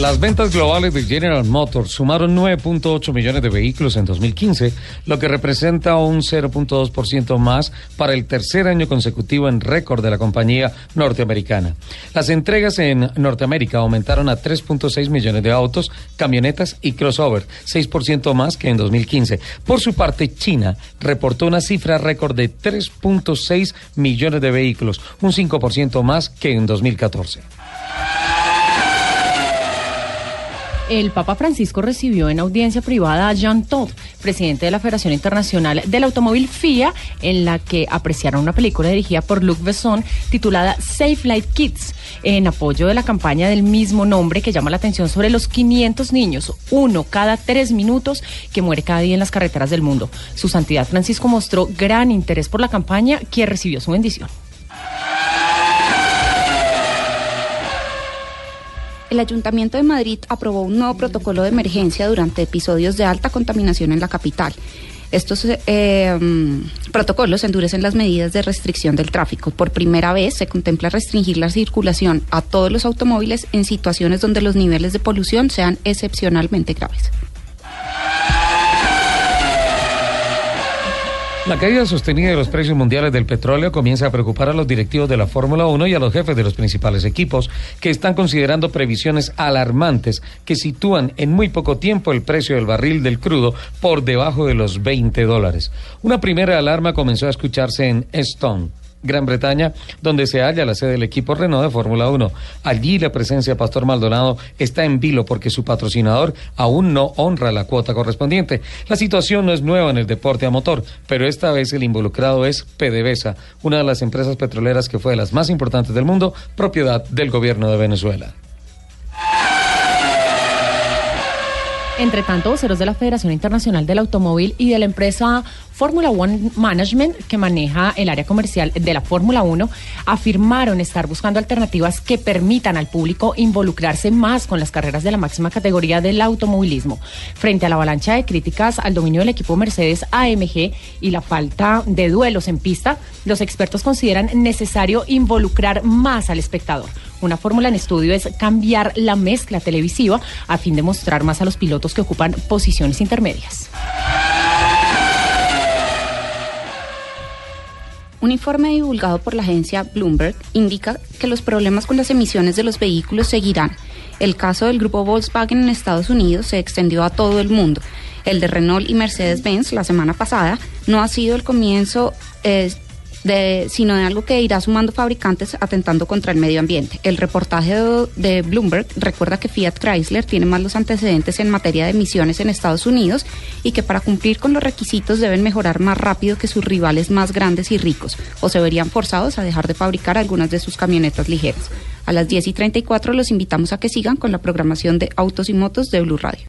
Las ventas globales de General Motors sumaron 9.8 millones de vehículos en 2015, lo que representa un 0.2% más para el tercer año consecutivo en récord de la compañía norteamericana. Las entregas en Norteamérica aumentaron a 3.6 millones de autos, camionetas y crossover, 6% más que en 2015. Por su parte, China reportó una cifra récord de 3.6 millones de vehículos, un 5% más que en 2014. El Papa Francisco recibió en audiencia privada a Jean Todt, presidente de la Federación Internacional del Automóvil FIA, en la que apreciaron una película dirigida por Luc Besson titulada Safe Light Kids, en apoyo de la campaña del mismo nombre que llama la atención sobre los 500 niños, uno cada tres minutos, que muere cada día en las carreteras del mundo. Su Santidad Francisco mostró gran interés por la campaña, quien recibió su bendición. El Ayuntamiento de Madrid aprobó un nuevo protocolo de emergencia durante episodios de alta contaminación en la capital. Estos eh, mm, protocolos endurecen las medidas de restricción del tráfico. Por primera vez se contempla restringir la circulación a todos los automóviles en situaciones donde los niveles de polución sean excepcionalmente graves. La caída sostenida de los precios mundiales del petróleo comienza a preocupar a los directivos de la Fórmula 1 y a los jefes de los principales equipos, que están considerando previsiones alarmantes que sitúan en muy poco tiempo el precio del barril del crudo por debajo de los 20 dólares. Una primera alarma comenzó a escucharse en Stone Gran Bretaña, donde se halla la sede del equipo Renault de Fórmula 1. Allí la presencia de Pastor Maldonado está en vilo porque su patrocinador aún no honra la cuota correspondiente. La situación no es nueva en el deporte a motor, pero esta vez el involucrado es PDVSA, una de las empresas petroleras que fue de las más importantes del mundo, propiedad del gobierno de Venezuela. Entre tanto, voceros de la Federación Internacional del Automóvil y de la empresa Fórmula One Management, que maneja el área comercial de la Fórmula 1, afirmaron estar buscando alternativas que permitan al público involucrarse más con las carreras de la máxima categoría del automovilismo. Frente a la avalancha de críticas al dominio del equipo Mercedes AMG y la falta de duelos en pista, los expertos consideran necesario involucrar más al espectador. Una fórmula en estudio es cambiar la mezcla televisiva a fin de mostrar más a los pilotos que ocupan posiciones intermedias. Un informe divulgado por la agencia Bloomberg indica que los problemas con las emisiones de los vehículos seguirán. El caso del grupo Volkswagen en Estados Unidos se extendió a todo el mundo. El de Renault y Mercedes-Benz la semana pasada no ha sido el comienzo eh, sino de algo que irá sumando fabricantes atentando contra el medio ambiente. El reportaje de, Bloomberg recuerda que Fiat Chrysler tiene más los antecedentes en materia de emisiones en Estados Unidos y que para cumplir con los requisitos deben mejorar más rápido que sus rivales más grandes y ricos, o se verían forzados a dejar de fabricar algunas de sus camionetas ligeras. A las 10 y 34 los invitamos a que sigan con la programación de Autos y Motos de Blue Radio.